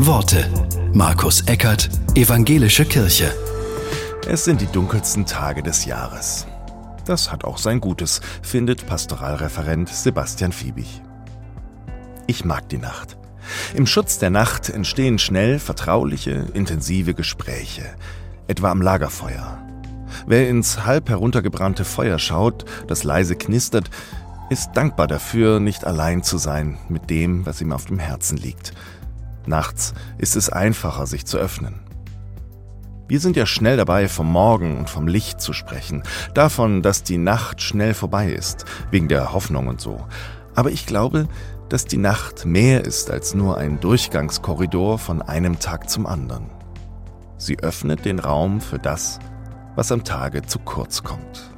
Worte. Markus Eckert, Evangelische Kirche. Es sind die dunkelsten Tage des Jahres. Das hat auch sein Gutes, findet Pastoralreferent Sebastian Fiebig. Ich mag die Nacht. Im Schutz der Nacht entstehen schnell vertrauliche, intensive Gespräche, etwa am Lagerfeuer. Wer ins halb heruntergebrannte Feuer schaut, das leise knistert, ist dankbar dafür, nicht allein zu sein mit dem, was ihm auf dem Herzen liegt. Nachts ist es einfacher, sich zu öffnen. Wir sind ja schnell dabei, vom Morgen und vom Licht zu sprechen, davon, dass die Nacht schnell vorbei ist, wegen der Hoffnung und so. Aber ich glaube, dass die Nacht mehr ist als nur ein Durchgangskorridor von einem Tag zum anderen. Sie öffnet den Raum für das, was am Tage zu kurz kommt.